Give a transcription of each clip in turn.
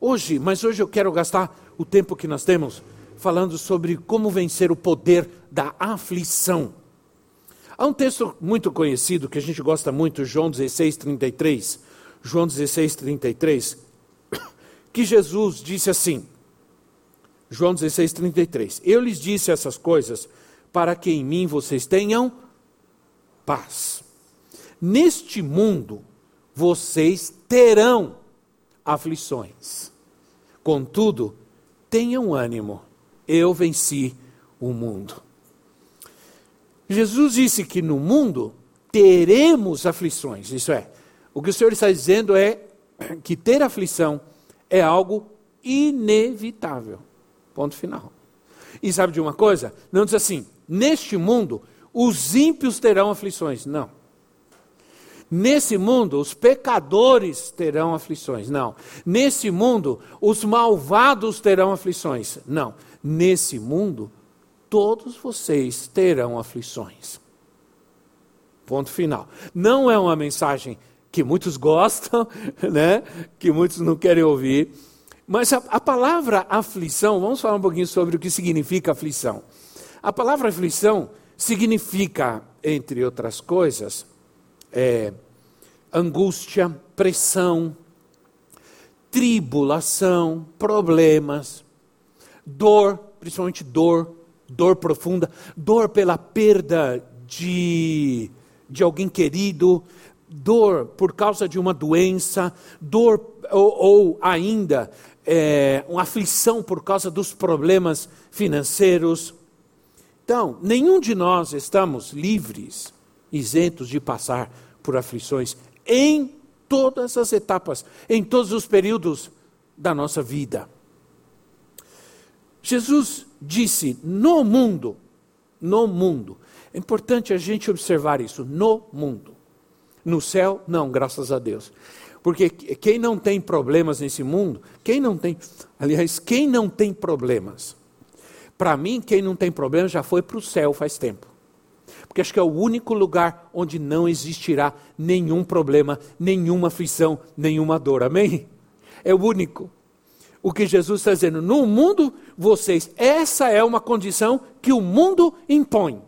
hoje, mas hoje eu quero gastar o tempo que nós temos falando sobre como vencer o poder da aflição. Há um texto muito conhecido que a gente gosta muito, João 16, 33. João 16, 33, que Jesus disse assim, João 16, 33. Eu lhes disse essas coisas para que em mim vocês tenham paz. Neste mundo vocês terão aflições. Contudo, tenham ânimo, eu venci o mundo. Jesus disse que no mundo teremos aflições, isso é, o que o Senhor está dizendo é que ter aflição é algo inevitável. Ponto final. E sabe de uma coisa? Não diz assim: neste mundo os ímpios terão aflições. Não. Nesse mundo, os pecadores terão aflições. Não. Nesse mundo, os malvados terão aflições. Não. Nesse mundo, todos vocês terão aflições. Ponto final. Não é uma mensagem que muitos gostam, né? que muitos não querem ouvir. Mas a, a palavra aflição, vamos falar um pouquinho sobre o que significa aflição. A palavra aflição significa, entre outras coisas, é, angústia, pressão, tribulação, problemas, dor, principalmente dor, dor profunda, dor pela perda de, de alguém querido, dor por causa de uma doença, dor ou, ou ainda é, uma aflição por causa dos problemas financeiros. Então, nenhum de nós estamos livres, isentos de passar por aflições em todas as etapas, em todos os períodos da nossa vida. Jesus disse: no mundo, no mundo. É importante a gente observar isso, no mundo. No céu, não, graças a Deus. Porque quem não tem problemas nesse mundo, quem não tem, aliás, quem não tem problemas, para mim, quem não tem problemas já foi para o céu faz tempo porque acho que é o único lugar onde não existirá nenhum problema, nenhuma aflição, nenhuma dor. Amém? É o único. O que Jesus está dizendo, no mundo, vocês, essa é uma condição que o mundo impõe.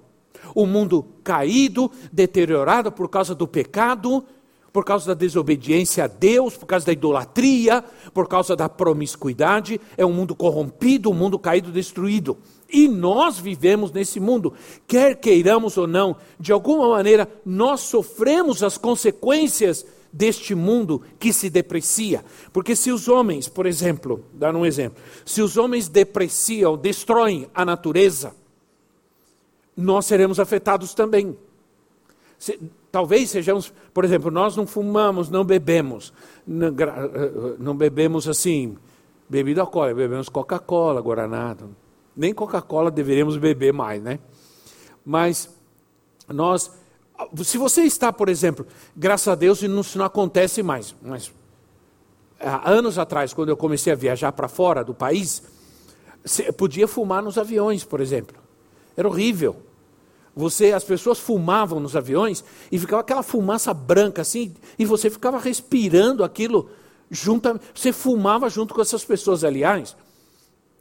O mundo caído, deteriorado por causa do pecado, por causa da desobediência a Deus, por causa da idolatria, por causa da promiscuidade, é um mundo corrompido, um mundo caído, destruído. E nós vivemos nesse mundo, quer queiramos ou não, de alguma maneira nós sofremos as consequências deste mundo que se deprecia. Porque se os homens, por exemplo, dar um exemplo, se os homens depreciam, destroem a natureza, nós seremos afetados também. Talvez sejamos, por exemplo, nós não fumamos, não bebemos, não, eh, não bebemos assim, bebida alcoólica, bebemos Coca-Cola, Guaraná, nem Coca-Cola deveríamos beber mais, né? Mas nós, se você está, por exemplo, graças a Deus isso não acontece mais, mas há anos atrás, quando eu comecei a viajar para fora do país, podia fumar nos aviões, por exemplo. Era horrível. Você, as pessoas fumavam nos aviões e ficava aquela fumaça branca assim, e você ficava respirando aquilo junto, você fumava junto com essas pessoas, aliás.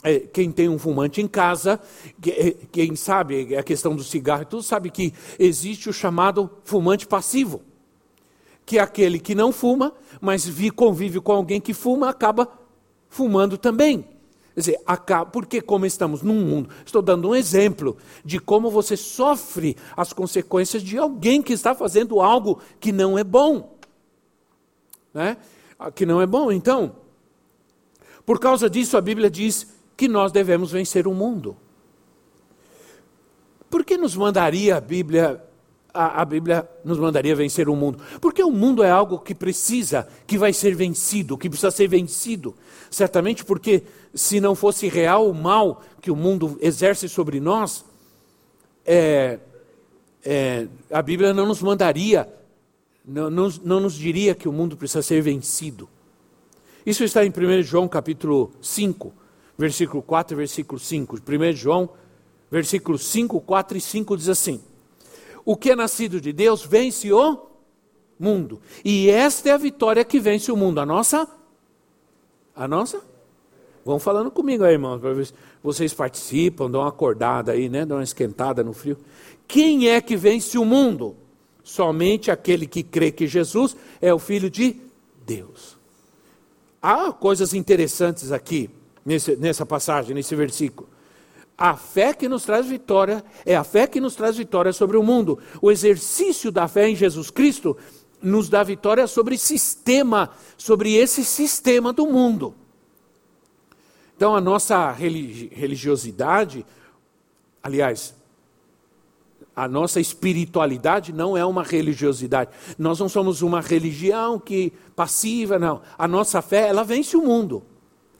É, quem tem um fumante em casa, é, quem sabe a questão do cigarro, tudo sabe que existe o chamado fumante passivo, que é aquele que não fuma, mas convive com alguém que fuma, acaba fumando também. Quer dizer, porque como estamos num mundo, estou dando um exemplo de como você sofre as consequências de alguém que está fazendo algo que não é bom. Né? Que não é bom. Então, por causa disso, a Bíblia diz que nós devemos vencer o mundo. Por que nos mandaria a Bíblia a, a, Bíblia nos mandaria vencer o mundo? Porque o mundo é algo que precisa, que vai ser vencido, que precisa ser vencido. Certamente porque se não fosse real o mal que o mundo exerce sobre nós, é, é, a Bíblia não nos mandaria, não, não, não nos diria que o mundo precisa ser vencido. Isso está em 1 João capítulo 5, versículo 4 e versículo 5. 1 João, versículo 5, 4 e 5 diz assim: O que é nascido de Deus vence o mundo. E esta é a vitória que vence o mundo. A nossa? A nossa? Vão falando comigo aí, irmãos, para ver se vocês participam, dão uma acordada aí, né? Dão uma esquentada no frio. Quem é que vence o mundo? Somente aquele que crê que Jesus é o Filho de Deus. Há coisas interessantes aqui, nesse, nessa passagem, nesse versículo. A fé que nos traz vitória é a fé que nos traz vitória sobre o mundo. O exercício da fé em Jesus Cristo nos dá vitória sobre sistema, sobre esse sistema do mundo. Então a nossa religiosidade, aliás, a nossa espiritualidade não é uma religiosidade. Nós não somos uma religião que passiva, não. A nossa fé, ela vence o mundo.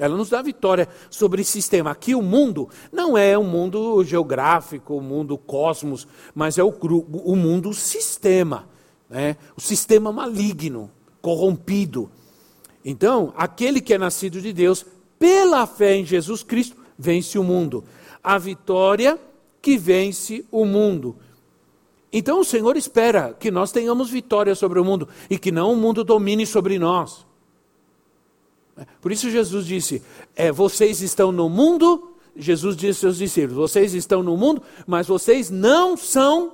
Ela nos dá vitória sobre esse sistema. Aqui o mundo não é um mundo geográfico, o um mundo cosmos, mas é o, o mundo sistema, né? o sistema maligno, corrompido. Então, aquele que é nascido de Deus, pela fé em Jesus Cristo, vence o mundo. A vitória que vence o mundo. Então o Senhor espera que nós tenhamos vitória sobre o mundo e que não o mundo domine sobre nós. Por isso Jesus disse: é, vocês estão no mundo, Jesus disse aos seus discípulos: vocês estão no mundo, mas vocês não são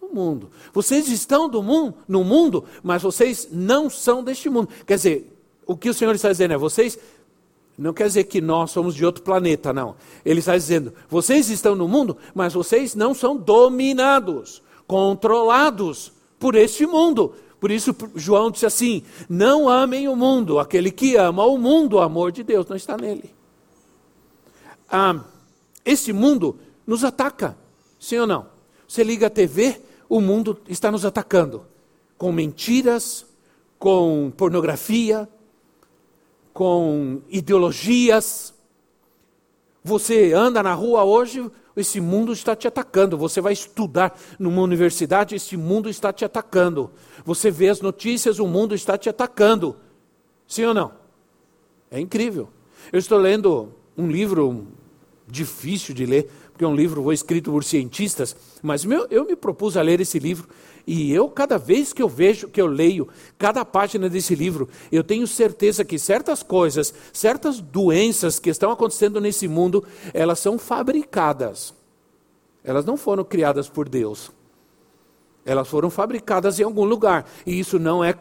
do mundo. Vocês estão do mundo, no mundo, mas vocês não são deste mundo. Quer dizer, o que o Senhor está dizendo é: vocês não quer dizer que nós somos de outro planeta, não. Ele está dizendo: vocês estão no mundo, mas vocês não são dominados, controlados por este mundo. Por isso, João disse assim: não amem o mundo. Aquele que ama o mundo, o amor de Deus não está nele. Ah, esse mundo nos ataca, sim ou não? Você liga a TV, o mundo está nos atacando com mentiras, com pornografia, com ideologias. Você anda na rua hoje, esse mundo está te atacando. Você vai estudar numa universidade, esse mundo está te atacando. Você vê as notícias, o mundo está te atacando. Sim ou não? É incrível. Eu estou lendo um livro difícil de ler, porque é um livro escrito por cientistas, mas meu, eu me propus a ler esse livro e eu, cada vez que eu vejo, que eu leio cada página desse livro, eu tenho certeza que certas coisas, certas doenças que estão acontecendo nesse mundo, elas são fabricadas. Elas não foram criadas por Deus. Elas foram fabricadas em algum lugar. E isso não é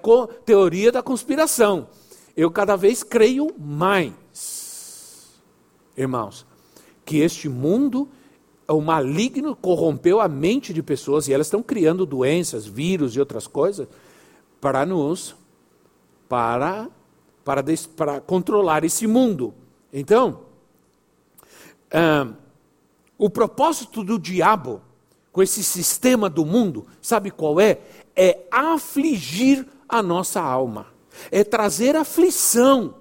teoria da conspiração. Eu cada vez creio mais, irmãos, que este mundo o maligno corrompeu a mente de pessoas e elas estão criando doenças, vírus e outras coisas para nos para para, para controlar esse mundo. Então, o propósito do diabo com esse sistema do mundo, sabe qual é? É afligir a nossa alma, é trazer aflição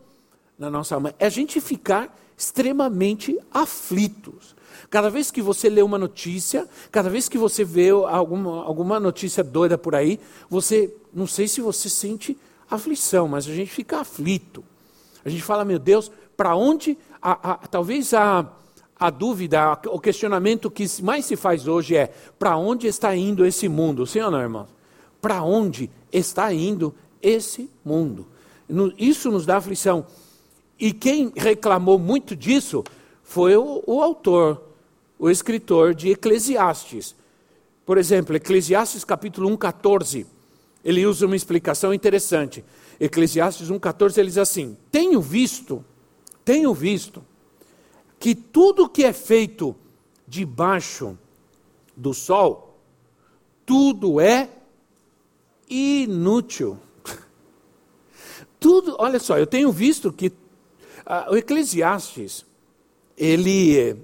na nossa alma, é a gente ficar extremamente aflitos. Cada vez que você lê uma notícia, cada vez que você vê alguma, alguma notícia doida por aí, você, não sei se você sente aflição, mas a gente fica aflito. A gente fala, meu Deus, para onde, a, a, talvez a, a dúvida, o questionamento que mais se faz hoje é: para onde está indo esse mundo? Sim ou não, irmão? Para onde está indo esse mundo? Isso nos dá aflição. E quem reclamou muito disso foi o, o autor o escritor de Eclesiastes. Por exemplo, Eclesiastes capítulo 1, 14. Ele usa uma explicação interessante. Eclesiastes 1,14 ele diz assim: Tenho visto, tenho visto, que tudo que é feito debaixo do sol, tudo é inútil. Tudo, olha só, eu tenho visto que uh, o Eclesiastes, ele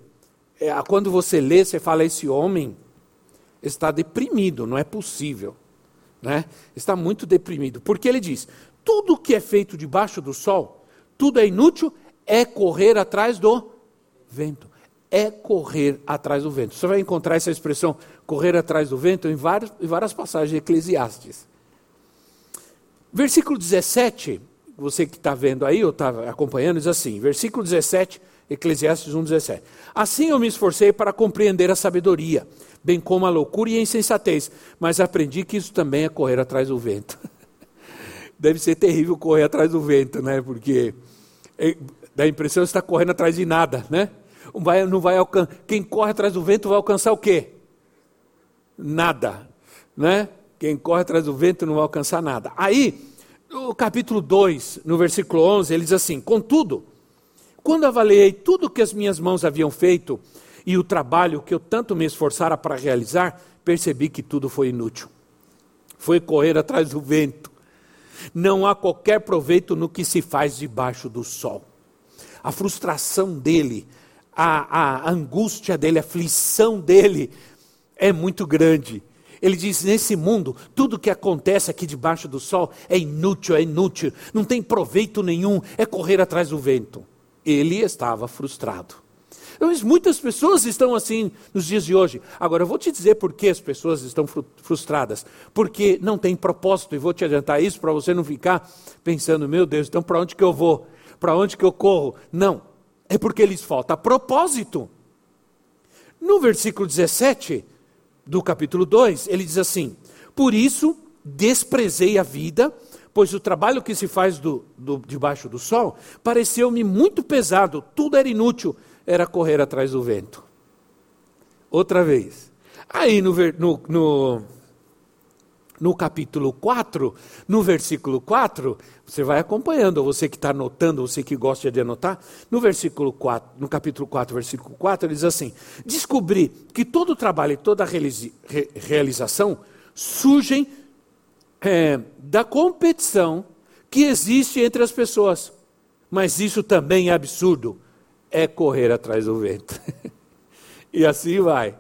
é, quando você lê, você fala: esse homem, está deprimido, não é possível. Né? Está muito deprimido. Porque ele diz: tudo que é feito debaixo do sol, tudo é inútil, é correr atrás do vento. É correr atrás do vento. Você vai encontrar essa expressão correr atrás do vento em várias, em várias passagens de Eclesiastes. Versículo 17, você que está vendo aí, ou está acompanhando, diz assim: versículo 17, Eclesiastes 1, 17. Assim eu me esforcei para compreender a sabedoria bem como a loucura e a insensatez. Mas aprendi que isso também é correr atrás do vento. Deve ser terrível correr atrás do vento, né? Porque é, dá a impressão que está correndo atrás de nada, né? Vai, não vai alcan... Quem corre atrás do vento vai alcançar o quê? Nada, né? Quem corre atrás do vento não vai alcançar nada. Aí, no capítulo 2, no versículo 11, ele diz assim: Contudo, quando avaliei tudo que as minhas mãos haviam feito, e o trabalho que eu tanto me esforçara para realizar, percebi que tudo foi inútil. Foi correr atrás do vento. Não há qualquer proveito no que se faz debaixo do sol. A frustração dele, a, a angústia dele, a aflição dele é muito grande. Ele diz: nesse mundo, tudo que acontece aqui debaixo do sol é inútil, é inútil, não tem proveito nenhum, é correr atrás do vento. Ele estava frustrado. Mas muitas pessoas estão assim nos dias de hoje. Agora, eu vou te dizer por que as pessoas estão frustradas. Porque não tem propósito, e vou te adiantar isso para você não ficar pensando, meu Deus, então para onde que eu vou? Para onde que eu corro? Não. É porque lhes falta propósito. No versículo 17 do capítulo 2, ele diz assim: Por isso desprezei a vida, pois o trabalho que se faz do, do, debaixo do sol pareceu-me muito pesado, tudo era inútil era correr atrás do vento. Outra vez. Aí no, no, no, no capítulo 4, no versículo 4, você vai acompanhando, você que está anotando, você que gosta de anotar, no versículo 4, no capítulo 4, versículo 4, ele diz assim: Descobri que todo trabalho e toda realização surgem é, da competição que existe entre as pessoas. Mas isso também é absurdo é correr atrás do vento. e assim vai.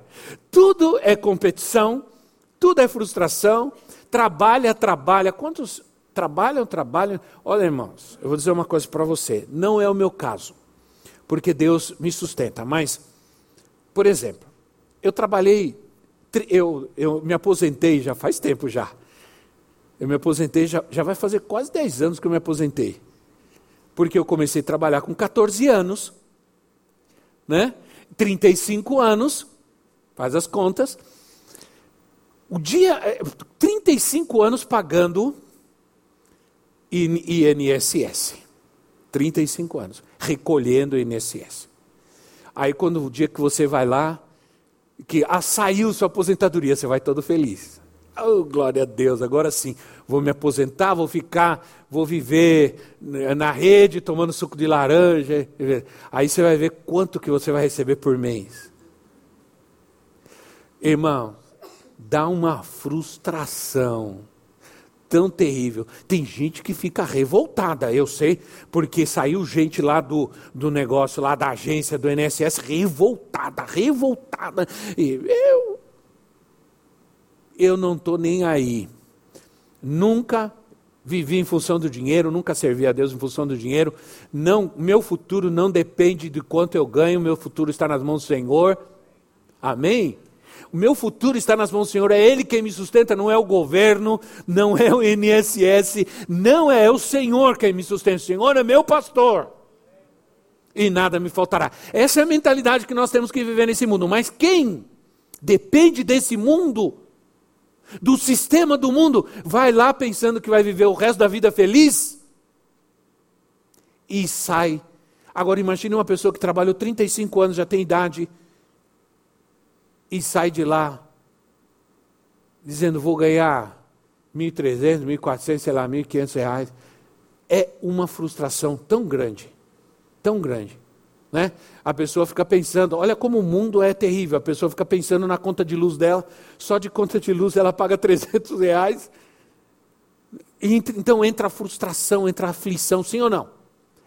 Tudo é competição, tudo é frustração, trabalha, trabalha. Quantos trabalham, trabalham? Olha, irmãos, eu vou dizer uma coisa para você. Não é o meu caso, porque Deus me sustenta. Mas, por exemplo, eu trabalhei, eu, eu me aposentei já faz tempo já. Eu me aposentei, já, já vai fazer quase 10 anos que eu me aposentei. Porque eu comecei a trabalhar com 14 anos né? 35 anos, faz as contas. O dia, 35 é, anos pagando INSS. 35 anos, recolhendo INSS. Aí quando o dia que você vai lá, que ah, saiu sua aposentadoria, você vai todo feliz. Oh, glória a Deus, agora sim, vou me aposentar, vou ficar, vou viver na rede tomando suco de laranja. Aí você vai ver quanto que você vai receber por mês. Irmão, dá uma frustração tão terrível. Tem gente que fica revoltada, eu sei, porque saiu gente lá do, do negócio, lá da agência do NSS, revoltada, revoltada. E eu, eu não estou nem aí. Nunca vivi em função do dinheiro, nunca servi a Deus em função do dinheiro. Não, meu futuro não depende de quanto eu ganho, meu futuro está nas mãos do Senhor. Amém? O meu futuro está nas mãos do Senhor, é Ele quem me sustenta, não é o governo, não é o INSS, não é o Senhor quem me sustenta, o Senhor é meu pastor. E nada me faltará. Essa é a mentalidade que nós temos que viver nesse mundo. Mas quem depende desse mundo, do sistema do mundo, vai lá pensando que vai viver o resto da vida feliz e sai. Agora imagine uma pessoa que trabalhou 35 anos, já tem idade, e sai de lá dizendo: vou ganhar 1.300, 1.400, sei lá, 1.500 reais. É uma frustração tão grande, tão grande. Né? A pessoa fica pensando, olha como o mundo é terrível. A pessoa fica pensando na conta de luz dela, só de conta de luz ela paga 300 reais. E, então entra a frustração, entra a aflição, sim ou não?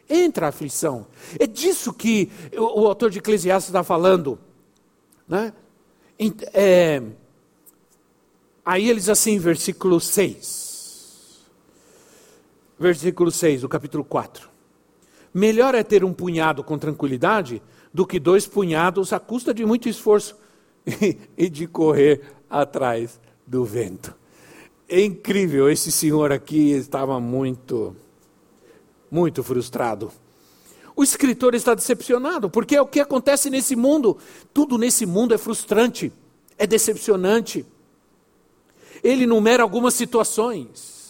Entra a aflição. É disso que o, o autor de Eclesiastes está falando. Né? É, Aí eles assim, versículo 6. Versículo 6 do capítulo 4. Melhor é ter um punhado com tranquilidade do que dois punhados à custa de muito esforço e de correr atrás do vento. É incrível, esse senhor aqui estava muito, muito frustrado. O escritor está decepcionado, porque é o que acontece nesse mundo. Tudo nesse mundo é frustrante, é decepcionante. Ele enumera algumas situações.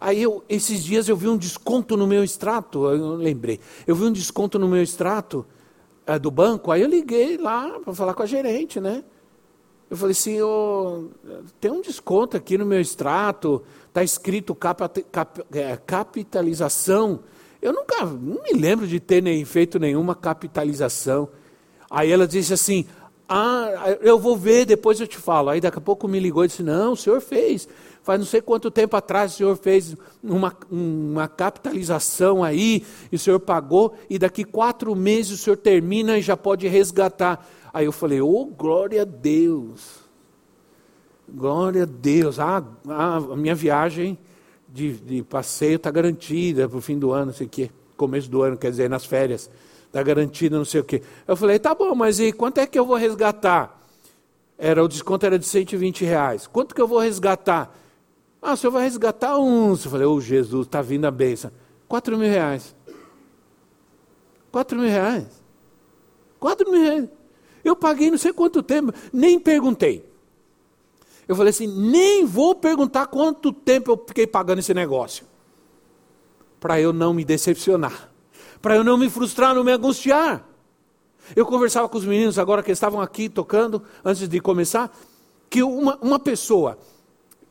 Aí eu, esses dias eu vi um desconto no meu extrato, eu lembrei. Eu vi um desconto no meu extrato é, do banco, aí eu liguei lá para falar com a gerente, né? Eu falei assim, oh, tem um desconto aqui no meu extrato, está escrito cap, é, capitalização. Eu nunca, não me lembro de ter nem feito nenhuma capitalização. Aí ela disse assim, ah, eu vou ver, depois eu te falo. Aí daqui a pouco me ligou e disse, não, o senhor fez. Faz não sei quanto tempo atrás o senhor fez uma, uma capitalização aí, e o senhor pagou, e daqui quatro meses o senhor termina e já pode resgatar. Aí eu falei, oh, glória a Deus. Glória a Deus. Ah, ah a minha viagem de, de passeio está garantida para o fim do ano, não sei o quê. Começo do ano, quer dizer, nas férias. Está garantida, não sei o quê. Eu falei, tá bom, mas e quanto é que eu vou resgatar? Era, o desconto era de 120 reais. Quanto que eu vou resgatar? Ah, o senhor vai resgatar uns. Eu falei, ô oh, Jesus, está vindo a bênção. Quatro mil reais. Quatro mil reais. Quatro mil reais. Eu paguei não sei quanto tempo, nem perguntei. Eu falei assim, nem vou perguntar quanto tempo eu fiquei pagando esse negócio. Para eu não me decepcionar. Para eu não me frustrar, não me angustiar. Eu conversava com os meninos agora que estavam aqui tocando, antes de começar, que uma, uma pessoa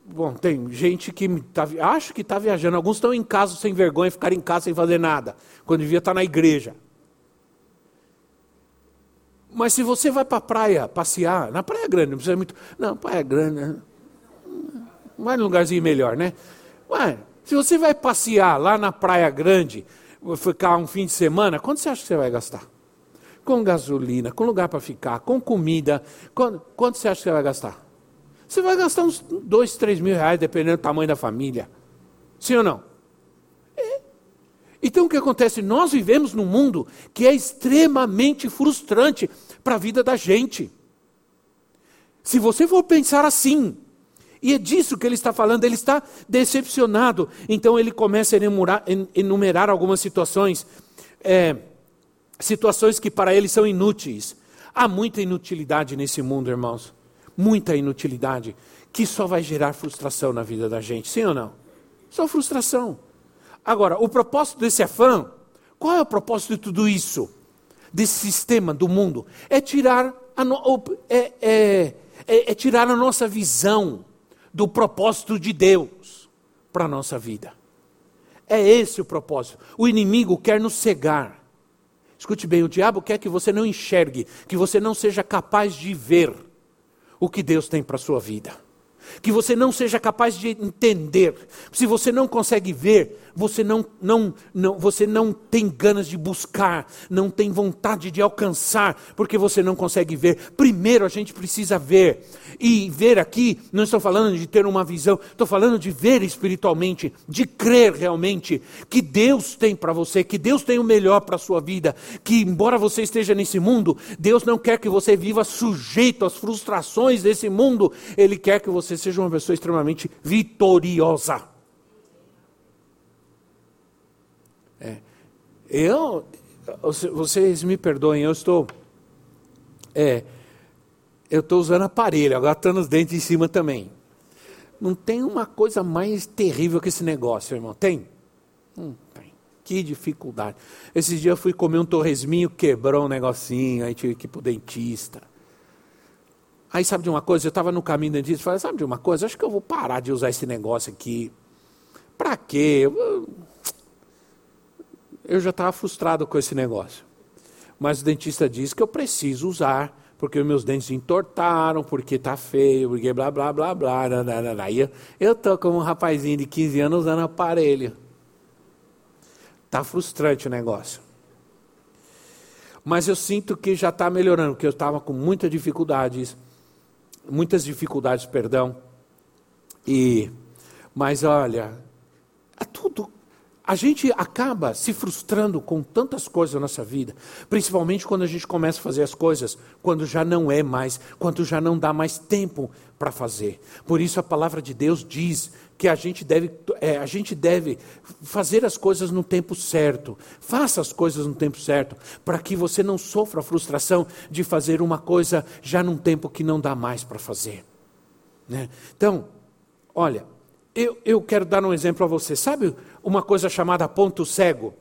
Bom, tem gente que tá, acho que está viajando. Alguns estão em casa sem vergonha, ficaram em casa sem fazer nada, quando devia estar tá na igreja. Mas se você vai para a praia passear, na praia grande, não precisa muito. Não, praia grande. Né? Vai num lugarzinho melhor, né? Mas, se você vai passear lá na praia grande, ficar um fim de semana, quanto você acha que você vai gastar? Com gasolina, com lugar para ficar, com comida, quanto, quanto você acha que você vai gastar? Você vai gastar uns dois, três mil reais, dependendo do tamanho da família. Sim ou não? É. Então o que acontece? Nós vivemos num mundo que é extremamente frustrante para a vida da gente. Se você for pensar assim, e é disso que ele está falando, ele está decepcionado. Então ele começa a enumerar, enumerar algumas situações, é, situações que para ele são inúteis. Há muita inutilidade nesse mundo, irmãos muita inutilidade, que só vai gerar frustração na vida da gente, sim ou não? Só frustração. Agora, o propósito desse afã, qual é o propósito de tudo isso? Desse sistema do mundo? É tirar a, no, é, é, é, é tirar a nossa visão do propósito de Deus para a nossa vida. É esse o propósito. O inimigo quer nos cegar. Escute bem, o diabo quer que você não enxergue, que você não seja capaz de ver o que Deus tem para a sua vida que você não seja capaz de entender. Se você não consegue ver, você não, não, não, você não tem ganas de buscar, não tem vontade de alcançar, porque você não consegue ver. Primeiro a gente precisa ver. E ver aqui, não estou falando de ter uma visão, estou falando de ver espiritualmente, de crer realmente que Deus tem para você, que Deus tem o melhor para a sua vida, que embora você esteja nesse mundo, Deus não quer que você viva sujeito às frustrações desse mundo, Ele quer que você seja uma pessoa extremamente vitoriosa. É. Eu, vocês me perdoem, eu estou, é, eu estou usando aparelho, agora estou nos dentes em cima também. Não tem uma coisa mais terrível que esse negócio, irmão. Tem? Não tem. Que dificuldade. Esses dias eu fui comer um torresminho, quebrou um negocinho, aí tive que ir para o dentista. Aí sabe de uma coisa? Eu estava no caminho do dentista e falei, sabe de uma coisa? Acho que eu vou parar de usar esse negócio aqui. Para quê? Eu já estava frustrado com esse negócio. Mas o dentista disse que eu preciso usar, porque meus dentes entortaram, porque está feio, porque blá blá blá blá. blá, blá, blá. E eu estou como um rapazinho de 15 anos usando aparelho. Está frustrante o negócio. Mas eu sinto que já está melhorando, porque eu estava com muitas dificuldades muitas dificuldades, perdão, E, mas olha, é tudo. A gente acaba se frustrando com tantas coisas na nossa vida, principalmente quando a gente começa a fazer as coisas quando já não é mais, quando já não dá mais tempo para fazer. Por isso a palavra de Deus diz que a gente deve, é, a gente deve fazer as coisas no tempo certo. Faça as coisas no tempo certo, para que você não sofra a frustração de fazer uma coisa já num tempo que não dá mais para fazer. Né? Então, olha, eu, eu quero dar um exemplo a você. Sabe uma coisa chamada ponto cego?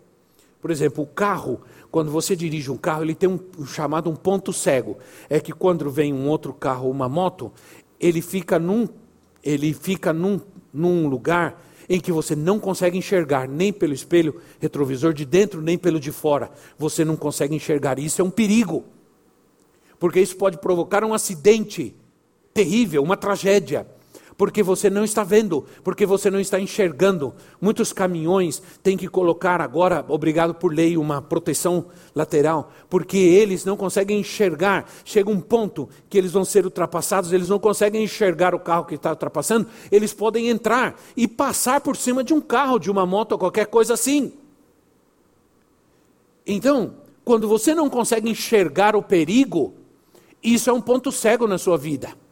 Por exemplo, o carro, quando você dirige um carro, ele tem um, um chamado um ponto cego. É que quando vem um outro carro, uma moto, ele fica num, ele fica num, num lugar em que você não consegue enxergar nem pelo espelho retrovisor de dentro, nem pelo de fora. Você não consegue enxergar. Isso é um perigo. Porque isso pode provocar um acidente terrível, uma tragédia porque você não está vendo, porque você não está enxergando. Muitos caminhões têm que colocar agora, obrigado por lei, uma proteção lateral, porque eles não conseguem enxergar. Chega um ponto que eles vão ser ultrapassados, eles não conseguem enxergar o carro que está ultrapassando, eles podem entrar e passar por cima de um carro, de uma moto qualquer coisa assim. Então, quando você não consegue enxergar o perigo, isso é um ponto cego na sua vida.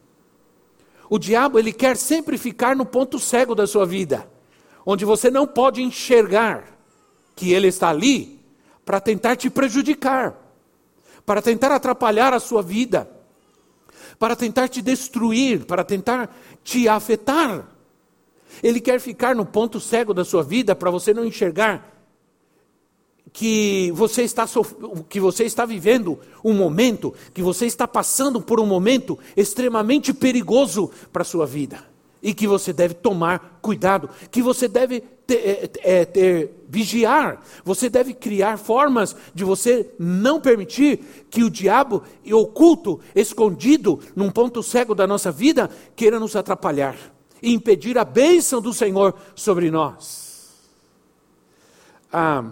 O diabo, ele quer sempre ficar no ponto cego da sua vida, onde você não pode enxergar que ele está ali para tentar te prejudicar, para tentar atrapalhar a sua vida, para tentar te destruir, para tentar te afetar. Ele quer ficar no ponto cego da sua vida para você não enxergar que você está que você está vivendo um momento, que você está passando por um momento extremamente perigoso para a sua vida e que você deve tomar cuidado, que você deve ter, é, ter, vigiar, você deve criar formas de você não permitir que o diabo oculto, escondido num ponto cego da nossa vida, queira nos atrapalhar e impedir a bênção do Senhor sobre nós. Ah,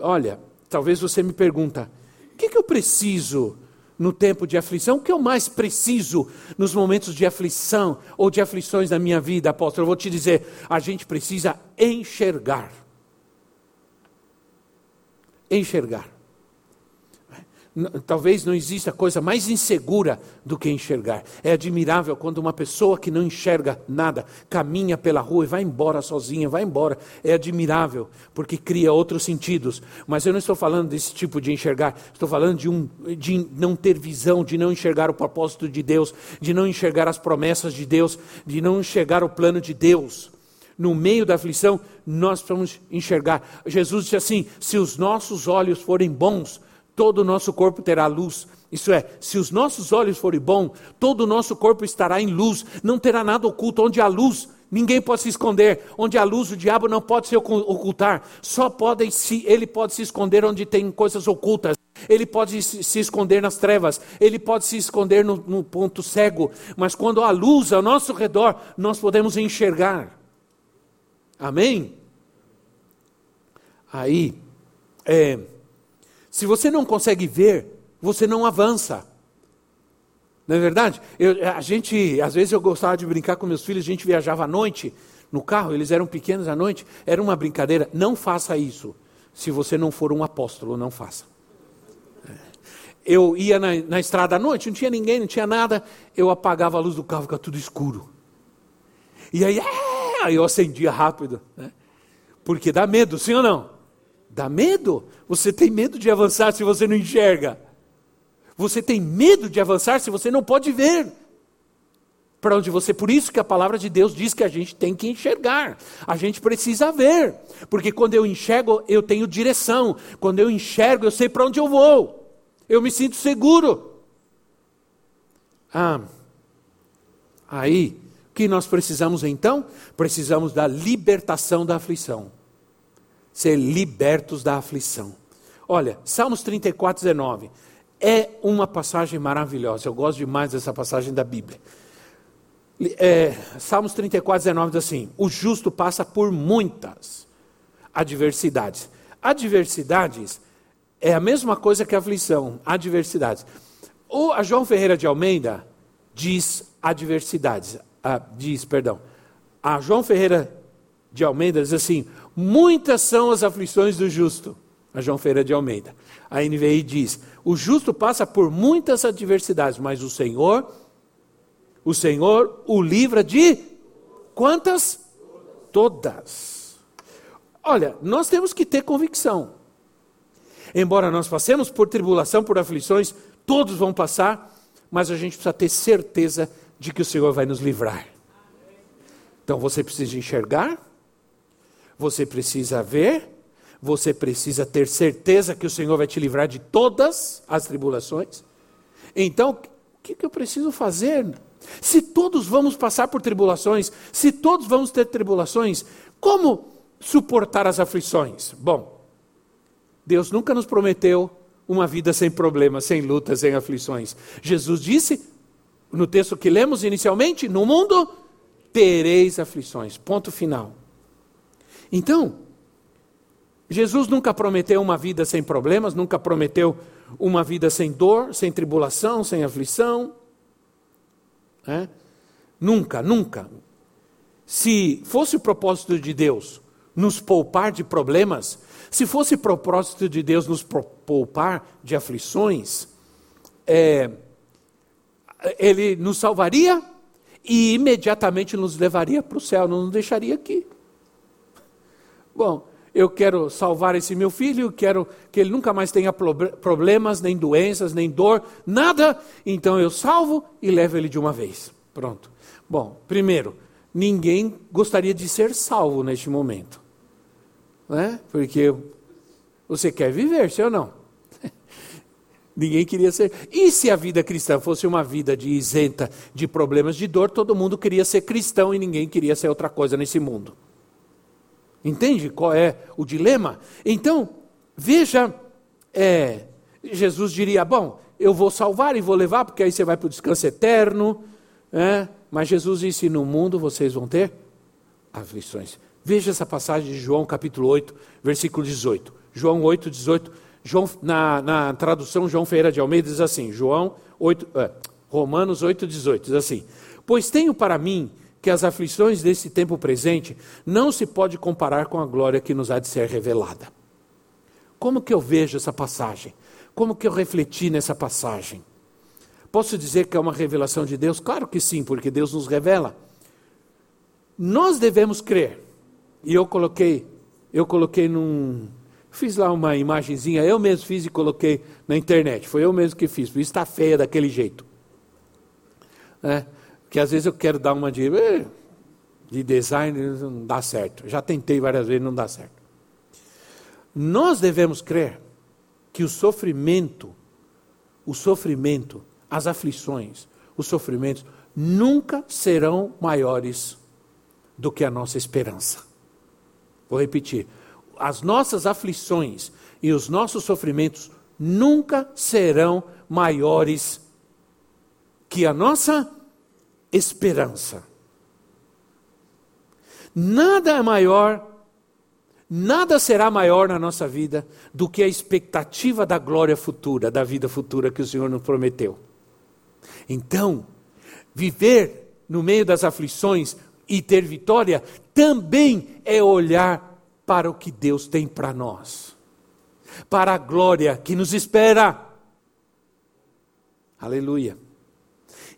olha, talvez você me pergunta, o que, que eu preciso no tempo de aflição? O que eu mais preciso nos momentos de aflição ou de aflições na minha vida, apóstolo? Eu vou te dizer, a gente precisa enxergar. Enxergar. Talvez não exista coisa mais insegura do que enxergar. É admirável quando uma pessoa que não enxerga nada caminha pela rua e vai embora sozinha, vai embora. É admirável, porque cria outros sentidos. Mas eu não estou falando desse tipo de enxergar, estou falando de, um, de não ter visão, de não enxergar o propósito de Deus, de não enxergar as promessas de Deus, de não enxergar o plano de Deus no meio da aflição, nós precisamos enxergar. Jesus disse assim: se os nossos olhos forem bons, todo o nosso corpo terá luz. Isso é, se os nossos olhos forem bons, todo o nosso corpo estará em luz, não terá nada oculto. Onde há luz, ninguém pode se esconder. Onde há luz, o diabo não pode se ocultar. Só pode se, ele pode se esconder onde tem coisas ocultas. Ele pode se esconder nas trevas, ele pode se esconder no, no ponto cego, mas quando há luz ao nosso redor, nós podemos enxergar. Amém? Aí, é, se você não consegue ver, você não avança. Não é verdade? Eu, a gente, às vezes eu gostava de brincar com meus filhos, a gente viajava à noite no carro, eles eram pequenos à noite, era uma brincadeira. Não faça isso. Se você não for um apóstolo, não faça. Eu ia na, na estrada à noite, não tinha ninguém, não tinha nada, eu apagava a luz do carro, ficava tudo escuro. E aí, é, eu acendia rápido, né? porque dá medo, sim ou não? Dá medo? Você tem medo de avançar se você não enxerga. Você tem medo de avançar se você não pode ver. Para onde você, por isso que a palavra de Deus diz que a gente tem que enxergar. A gente precisa ver, porque quando eu enxergo, eu tenho direção. Quando eu enxergo, eu sei para onde eu vou. Eu me sinto seguro. Ah, aí, o que nós precisamos então? Precisamos da libertação da aflição ser libertos da aflição. Olha, Salmos 34, 19. É uma passagem maravilhosa. Eu gosto demais dessa passagem da Bíblia. É, Salmos 34, 19 diz assim: O justo passa por muitas adversidades. Adversidades é a mesma coisa que aflição, adversidades. O, a João Ferreira de Almeida diz adversidades. ah, diz, perdão, a João Ferreira de Almeida diz assim: muitas são as aflições do justo. A João Ferreira de Almeida. A NVI diz: o justo passa por muitas adversidades, mas o Senhor, o Senhor o livra de quantas? Todas. Olha, nós temos que ter convicção. Embora nós passemos por tribulação, por aflições, todos vão passar, mas a gente precisa ter certeza de que o Senhor vai nos livrar. Então você precisa enxergar, você precisa ver, você precisa ter certeza que o Senhor vai te livrar de todas as tribulações. Então, o que, eu preciso fazer? Se todos vamos passar por tribulações, se todos vamos ter tribulações, como suportar as aflições? Bom, Deus nunca nos prometeu uma vida sem problemas, sem lutas, sem aflições. Jesus disse, no texto que lemos inicialmente, no mundo tereis aflições. Ponto final. Então, Jesus nunca prometeu uma vida sem problemas, nunca prometeu uma vida sem dor, sem tribulação, sem aflição. É? Nunca, nunca. Se fosse o propósito de Deus nos poupar de problemas, se fosse o propósito de Deus nos poupar de aflições, é, Ele nos salvaria e imediatamente nos levaria para o céu, não nos deixaria aqui. Bom, eu quero salvar esse meu filho, quero que ele nunca mais tenha problemas, nem doenças, nem dor, nada, então eu salvo e levo ele de uma vez. Pronto. Bom, primeiro, ninguém gostaria de ser salvo neste momento. Né? Porque você quer viver, sim ou não? Ninguém queria ser. E se a vida cristã fosse uma vida de isenta de problemas de dor, todo mundo queria ser cristão e ninguém queria ser outra coisa nesse mundo. Entende qual é o dilema? Então, veja, é, Jesus diria: Bom, eu vou salvar e vou levar, porque aí você vai para o descanso eterno. É, mas Jesus disse: No mundo vocês vão ter aflições. Veja essa passagem de João capítulo 8, versículo 18. João 8, 18 João, na, na tradução João Ferreira de Almeida diz assim, João 8, é, Romanos 8, 18, diz assim, Pois tenho para mim que as aflições desse tempo presente não se pode comparar com a glória que nos há de ser revelada. Como que eu vejo essa passagem? Como que eu refleti nessa passagem? Posso dizer que é uma revelação de Deus? Claro que sim, porque Deus nos revela. Nós devemos crer. E eu coloquei, eu coloquei num, Fiz lá uma imagenzinha, eu mesmo fiz e coloquei na internet. Foi eu mesmo que fiz, por isso está feia daquele jeito. É, que às vezes eu quero dar uma de, eh, de design, não dá certo. Já tentei várias vezes, não dá certo. Nós devemos crer que o sofrimento, o sofrimento, as aflições, os sofrimentos nunca serão maiores do que a nossa esperança. Vou repetir as nossas aflições e os nossos sofrimentos nunca serão maiores que a nossa esperança. Nada é maior, nada será maior na nossa vida do que a expectativa da glória futura, da vida futura que o Senhor nos prometeu. Então, viver no meio das aflições e ter vitória também é olhar para o que Deus tem para nós, para a glória que nos espera. Aleluia.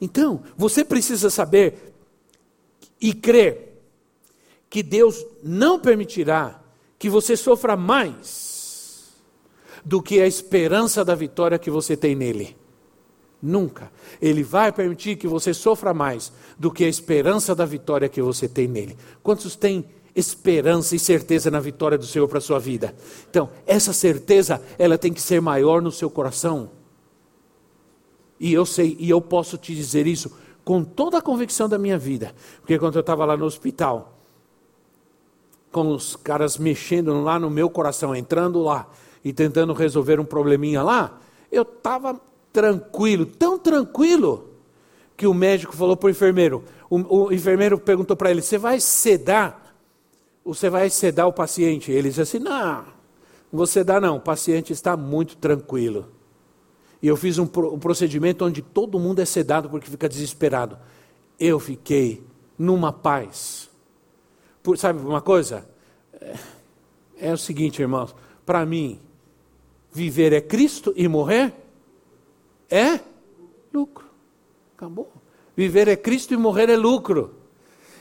Então, você precisa saber e crer que Deus não permitirá que você sofra mais do que a esperança da vitória que você tem nele. Nunca. Ele vai permitir que você sofra mais do que a esperança da vitória que você tem nele. Quantos têm esperança e certeza na vitória do Senhor para a sua vida. Então, essa certeza, ela tem que ser maior no seu coração. E eu sei, e eu posso te dizer isso com toda a convicção da minha vida. Porque quando eu estava lá no hospital, com os caras mexendo lá no meu coração, entrando lá e tentando resolver um probleminha lá, eu estava tranquilo, tão tranquilo, que o médico falou para o enfermeiro. O, enfermeiro perguntou para ele: Você vai sedar você vai sedar o paciente. Ele diz assim: não, não vou sedar não, o paciente está muito tranquilo. E eu fiz um, um procedimento onde todo mundo é sedado porque fica desesperado. Eu fiquei numa paz. Por, sabe uma coisa? É, é o seguinte, irmãos, para mim, viver é Cristo e morrer é lucro. Acabou. Viver é Cristo e morrer é lucro.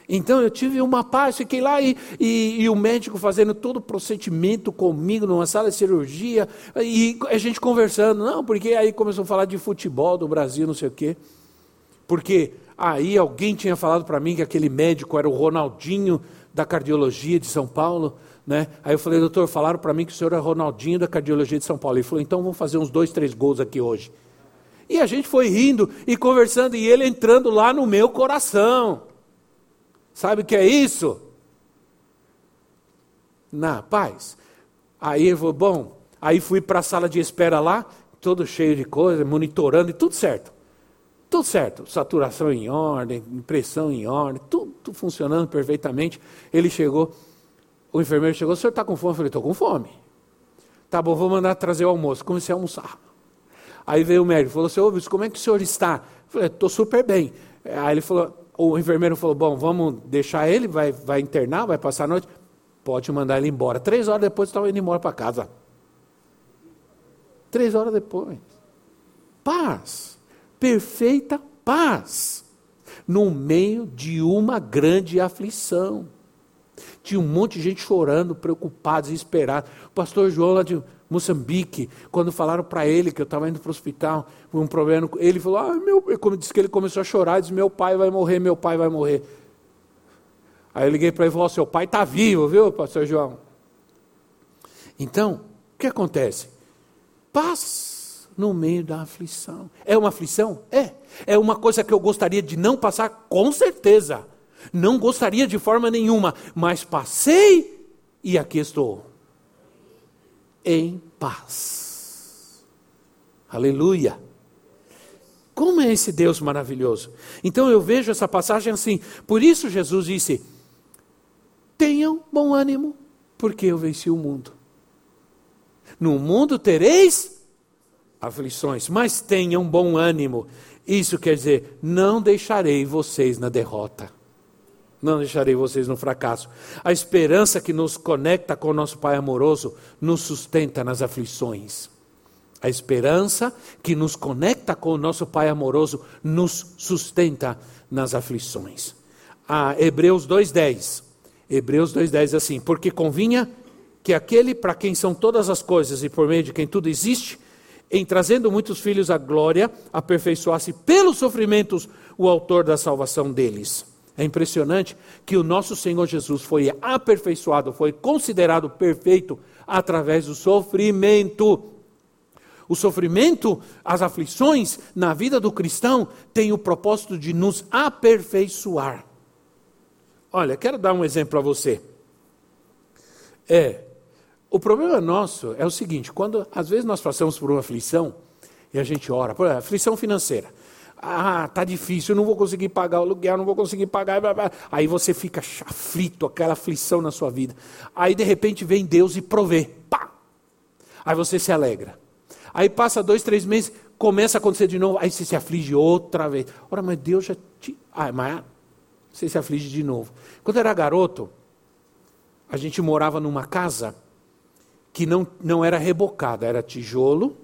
Então eu tive uma paz, fiquei lá e, e, e, o médico fazendo todo o procedimento comigo numa sala de cirurgia e a gente conversando. Não, porque aí começou a falar de futebol do Brasil, não sei o quê. Porque aí alguém tinha falado para mim que aquele médico era o Ronaldinho da cardiologia de São Paulo. Né? Aí eu falei, doutor, falaram para mim que o senhor é Ronaldinho da cardiologia de São Paulo. Ele falou, então vamos fazer uns dois, três gols aqui hoje. E a gente foi rindo e conversando, e ele entrando lá no meu coração. Sabe o que é isso? Na paz. Aí eu vou, bom, aí fui para a sala de espera lá, todo cheio de coisa, monitorando e tudo certo. Tudo certo, saturação em ordem, impressão em ordem, tudo funcionando perfeitamente. Ele chegou, o enfermeiro chegou, o senhor está com fome? Eu falei, estou com fome. Tá bom, vou mandar trazer o almoço. Comecei a almoçar. Aí veio o médico, falou, senhor como é que o senhor está? Eu falei, estou super bem. Aí ele falou, o enfermeiro falou, bom, vamos deixar ele, vai, vai internar, vai passar a noite? Pode mandar ele embora. Três horas depois estava indo embora para casa. Três horas depois. Paz. Perfeita paz. No meio de uma grande aflição. Tinha um monte de gente chorando, preocupado, desesperado. O pastor João lá de Moçambique, quando falaram para ele que eu estava indo para o hospital, um problema, ele falou, ah, meu, como disse que ele começou a chorar, disse, meu pai vai morrer, meu pai vai morrer. Aí eu liguei para ele e falei, seu pai está vivo, viu, pastor João? Então, o que acontece? Paz no meio da aflição. É uma aflição? É. É uma coisa que eu gostaria de não passar, com certeza. Não gostaria de forma nenhuma, mas passei e aqui estou em paz. Aleluia. Como é esse Deus maravilhoso? Então eu vejo essa passagem assim. Por isso Jesus disse: Tenham bom ânimo, porque eu venci o mundo. No mundo tereis aflições, mas tenham bom ânimo. Isso quer dizer, não deixarei vocês na derrota não deixarei vocês no fracasso. A esperança que nos conecta com o nosso Pai amoroso nos sustenta nas aflições. A esperança que nos conecta com o nosso Pai amoroso nos sustenta nas aflições. Ah, Hebreus 2,10. Hebreus 2,10 assim: Porque convinha que aquele para quem são todas as coisas e por meio de quem tudo existe, em trazendo muitos filhos à glória, aperfeiçoasse pelos sofrimentos o autor da salvação deles. É impressionante que o nosso Senhor Jesus foi aperfeiçoado, foi considerado perfeito através do sofrimento. O sofrimento, as aflições na vida do cristão têm o propósito de nos aperfeiçoar. Olha, quero dar um exemplo para você. É, o problema nosso é o seguinte: quando às vezes nós passamos por uma aflição e a gente ora, por aflição financeira. Ah, tá difícil, eu não vou conseguir pagar o aluguel, não vou conseguir pagar. Blá, blá. Aí você fica aflito, aquela aflição na sua vida. Aí de repente vem Deus e provê. Pá! Aí você se alegra. Aí passa dois, três meses, começa a acontecer de novo, aí você se aflige outra vez. Ora, mas Deus já te. Ah, mas você se aflige de novo. Quando eu era garoto, a gente morava numa casa que não, não era rebocada, era tijolo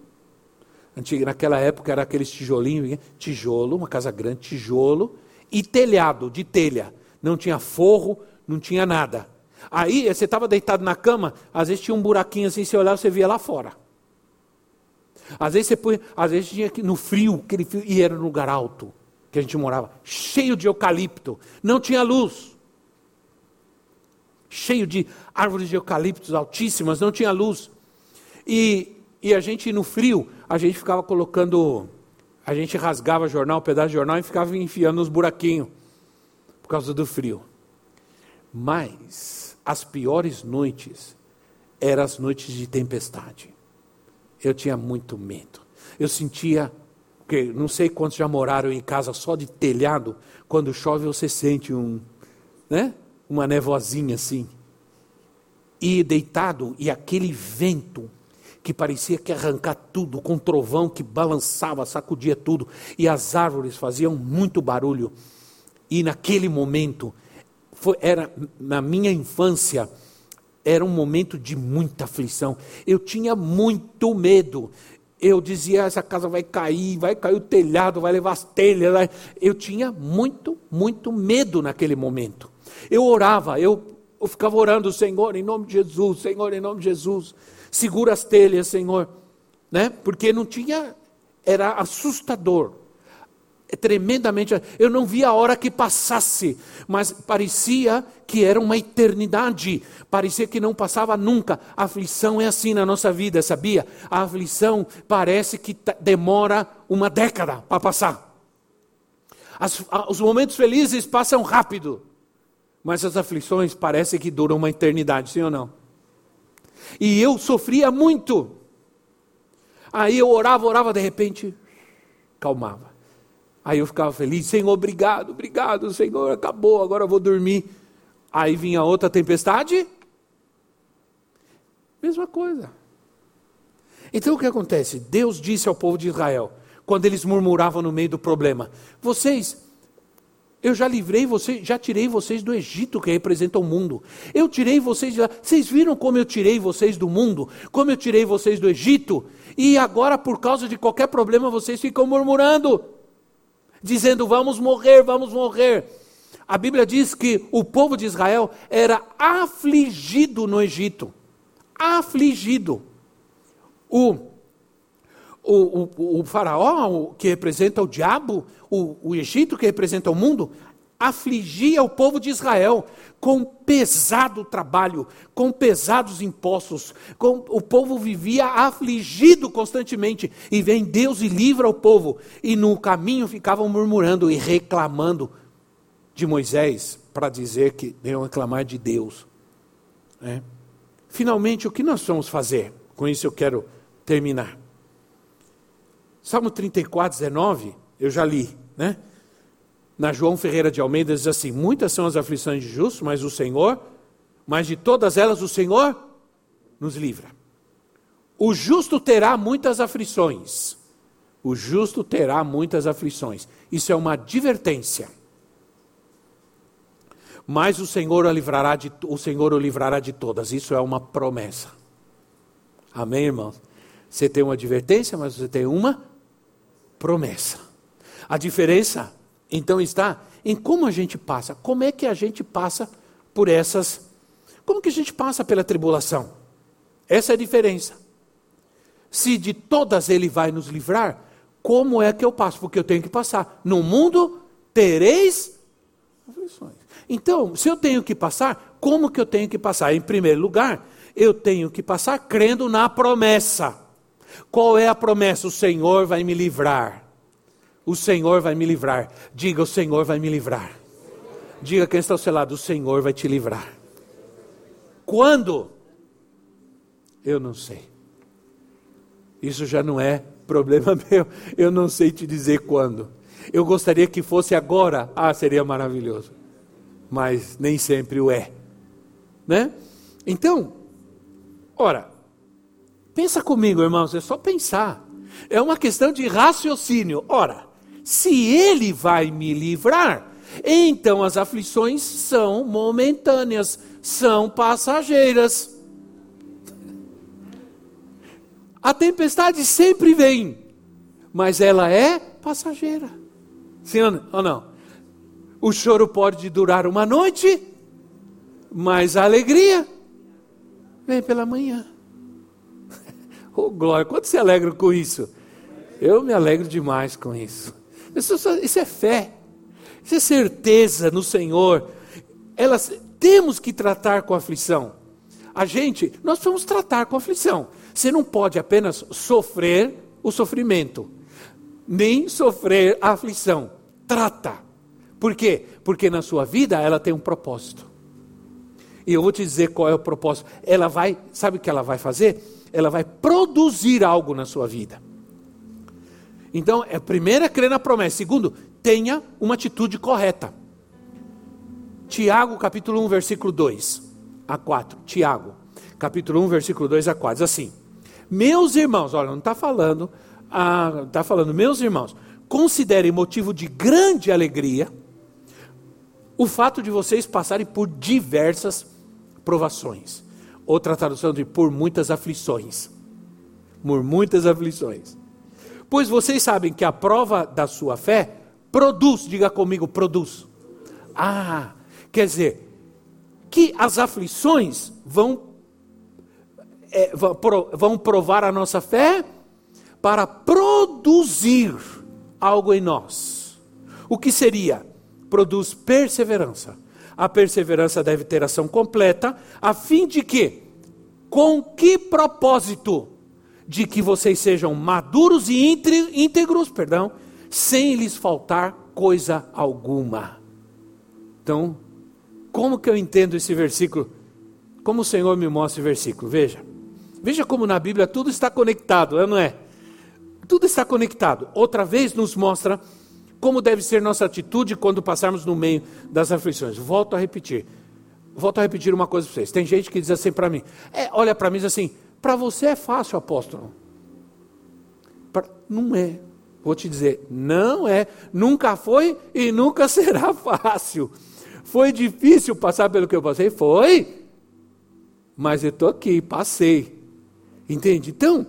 Antiga, naquela época era aqueles tijolinhos, tijolo, uma casa grande, tijolo e telhado de telha. Não tinha forro, não tinha nada. Aí você estava deitado na cama, às vezes tinha um buraquinho assim, você olhava, você via lá fora. Às vezes você põe, às vezes tinha no frio, aquele frio, e era no lugar alto que a gente morava, cheio de eucalipto, não tinha luz. Cheio de árvores de eucaliptos altíssimas, não tinha luz. E, e a gente no frio, a gente ficava colocando, a gente rasgava jornal, um pedaço de jornal e ficava enfiando nos buraquinhos, por causa do frio. Mas as piores noites eram as noites de tempestade. Eu tinha muito medo. Eu sentia, que não sei quantos já moraram em casa só de telhado, quando chove você sente um, né? Uma nevoazinha assim. E deitado e aquele vento que parecia que arrancar tudo, com um trovão que balançava, sacudia tudo, e as árvores faziam muito barulho. E naquele momento, foi, era na minha infância, era um momento de muita aflição. Eu tinha muito medo. Eu dizia: essa casa vai cair, vai cair o telhado, vai levar as telhas. Eu tinha muito, muito medo naquele momento. Eu orava, eu, eu ficava orando, Senhor, em nome de Jesus, Senhor, em nome de Jesus, segura as telhas, Senhor, né? Porque não tinha, era assustador tremendamente. Eu não via a hora que passasse, mas parecia que era uma eternidade, parecia que não passava nunca. A aflição é assim na nossa vida, sabia? A aflição parece que demora uma década para passar. As, os momentos felizes passam rápido, mas as aflições parecem que duram uma eternidade, sim ou não? E eu sofria muito. Aí eu orava, orava, de repente, calmava. Aí eu ficava feliz, Senhor, obrigado, obrigado, Senhor, acabou, agora eu vou dormir. Aí vinha outra tempestade, mesma coisa. Então o que acontece? Deus disse ao povo de Israel, quando eles murmuravam no meio do problema: Vocês, eu já livrei vocês, já tirei vocês do Egito, que representa o mundo. Eu tirei vocês de lá. Vocês viram como eu tirei vocês do mundo? Como eu tirei vocês do Egito? E agora, por causa de qualquer problema, vocês ficam murmurando dizendo: vamos morrer, vamos morrer. A Bíblia diz que o povo de Israel era afligido no Egito. Afligido. O, o, o, o faraó, que representa o diabo, o, o Egito, que representa o mundo, afligia o povo de Israel com pesado trabalho, com pesados impostos. Com, o povo vivia afligido constantemente. E vem Deus e livra o povo. E no caminho ficavam murmurando e reclamando de Moisés para dizer que deviam reclamar de Deus. É. Finalmente, o que nós vamos fazer? Com isso eu quero terminar. Salmo 34, 19, eu já li, né? na João Ferreira de Almeida diz assim: Muitas são as aflições de justos, mas o Senhor, mas de todas elas o Senhor nos livra. O justo terá muitas aflições. O justo terá muitas aflições. Isso é uma advertência. Mas o Senhor o livrará de, o Senhor o livrará de todas. Isso é uma promessa. Amém, irmãos? Você tem uma advertência, mas você tem uma promessa. A diferença então está em como a gente passa, como é que a gente passa por essas, como que a gente passa pela tribulação? Essa é a diferença. Se de todas ele vai nos livrar, como é que eu passo? Porque eu tenho que passar. No mundo tereis aflições. Então, se eu tenho que passar, como que eu tenho que passar? Em primeiro lugar, eu tenho que passar crendo na promessa. Qual é a promessa? O Senhor vai me livrar. O Senhor vai me livrar. Diga, o Senhor vai me livrar. Diga quem está ao seu lado, o Senhor vai te livrar. Quando? Eu não sei. Isso já não é problema meu. Eu não sei te dizer quando. Eu gostaria que fosse agora. Ah, seria maravilhoso. Mas nem sempre o é. Né? Então, ora, pensa comigo, irmãos, é só pensar. É uma questão de raciocínio. Ora, se ele vai me livrar, então as aflições são momentâneas, são passageiras. A tempestade sempre vem, mas ela é passageira. Sim ou não? O choro pode durar uma noite, mas a alegria vem pela manhã. Oh, glória, quanto se alegra com isso? Eu me alegro demais com isso. Isso, isso é fé, isso é certeza no Senhor. Elas temos que tratar com aflição. A gente, nós vamos tratar com aflição. Você não pode apenas sofrer o sofrimento, nem sofrer a aflição. Trata. Por quê? Porque na sua vida ela tem um propósito. E eu vou te dizer qual é o propósito. Ela vai, sabe o que ela vai fazer? Ela vai produzir algo na sua vida. Então, é primeiro é crer na promessa. Segundo, tenha uma atitude correta. Tiago, capítulo 1, versículo 2 a 4. Tiago, capítulo 1, versículo 2 a 4. Diz assim: Meus irmãos, olha, não está falando, está ah, falando, meus irmãos, considerem motivo de grande alegria o fato de vocês passarem por diversas provações. Outra tradução de por muitas aflições. Por muitas aflições. Pois vocês sabem que a prova da sua fé produz, diga comigo, produz. Ah, quer dizer, que as aflições vão, é, vão provar a nossa fé para produzir algo em nós. O que seria? Produz perseverança. A perseverança deve ter ação completa, a fim de que, com que propósito? De que vocês sejam maduros e íntegros, perdão, sem lhes faltar coisa alguma. Então, como que eu entendo esse versículo? Como o Senhor me mostra esse versículo? Veja. Veja como na Bíblia tudo está conectado, é não é? Tudo está conectado. Outra vez nos mostra como deve ser nossa atitude quando passarmos no meio das aflições. Volto a repetir. Volto a repetir uma coisa para vocês. Tem gente que diz assim para mim: é, olha para mim e diz assim, para você é fácil, apóstolo. Pra, não é. Vou te dizer, não é, nunca foi e nunca será fácil. Foi difícil passar pelo que eu passei? Foi. Mas eu estou aqui, passei. Entende? Então,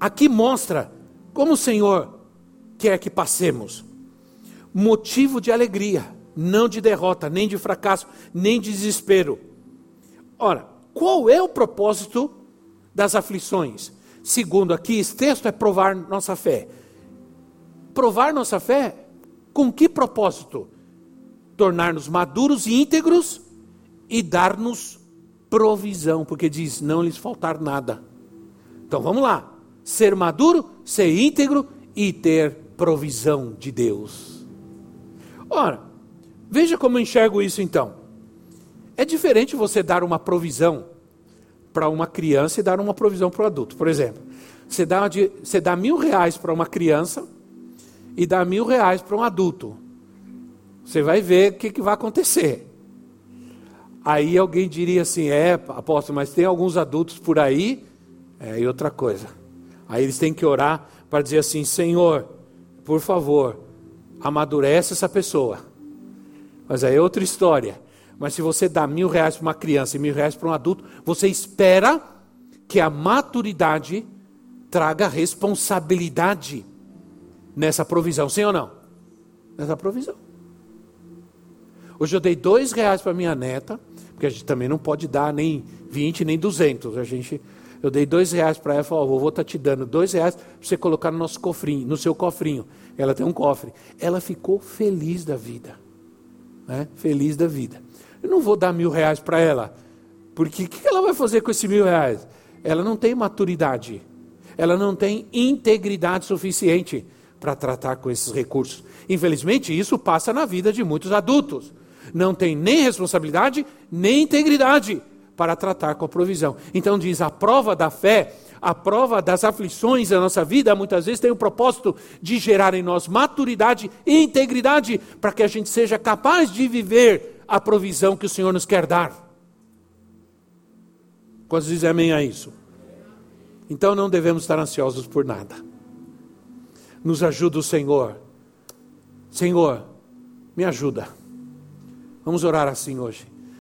aqui mostra como o Senhor quer que passemos. Motivo de alegria, não de derrota, nem de fracasso, nem de desespero. Ora, qual é o propósito das aflições? Segundo aqui, esse texto é provar nossa fé. Provar nossa fé com que propósito? Tornar-nos maduros e íntegros e dar-nos provisão, porque diz: não lhes faltar nada. Então vamos lá. Ser maduro, ser íntegro e ter provisão de Deus. Ora, veja como eu enxergo isso então. É diferente você dar uma provisão para uma criança e dar uma provisão para o adulto. Por exemplo, você dá, de, você dá mil reais para uma criança e dá mil reais para um adulto. Você vai ver o que, que vai acontecer. Aí alguém diria assim: é, apóstolo, mas tem alguns adultos por aí, é, e outra coisa. Aí eles têm que orar para dizer assim: Senhor, por favor, amadurece essa pessoa. Mas aí é outra história. Mas se você dá mil reais para uma criança e mil reais para um adulto, você espera que a maturidade traga responsabilidade nessa provisão, sim ou não? Nessa provisão. Hoje eu dei dois reais para minha neta, porque a gente também não pode dar nem 20, nem 200. A gente, eu dei dois reais para ela e falei, oh, vovô está te dando dois reais para você colocar no nosso cofrinho, no seu cofrinho. Ela tem um cofre. Ela ficou feliz da vida. Né? Feliz da vida. Eu não vou dar mil reais para ela. Porque o que ela vai fazer com esses mil reais? Ela não tem maturidade. Ela não tem integridade suficiente para tratar com esses recursos. Infelizmente, isso passa na vida de muitos adultos. Não tem nem responsabilidade, nem integridade para tratar com a provisão. Então diz, a prova da fé, a prova das aflições da nossa vida, muitas vezes tem o propósito de gerar em nós maturidade e integridade para que a gente seja capaz de viver a provisão que o Senhor nos quer dar. Quantos dizem amém a isso? Então não devemos estar ansiosos por nada. Nos ajuda o Senhor. Senhor, me ajuda. Vamos orar assim hoje.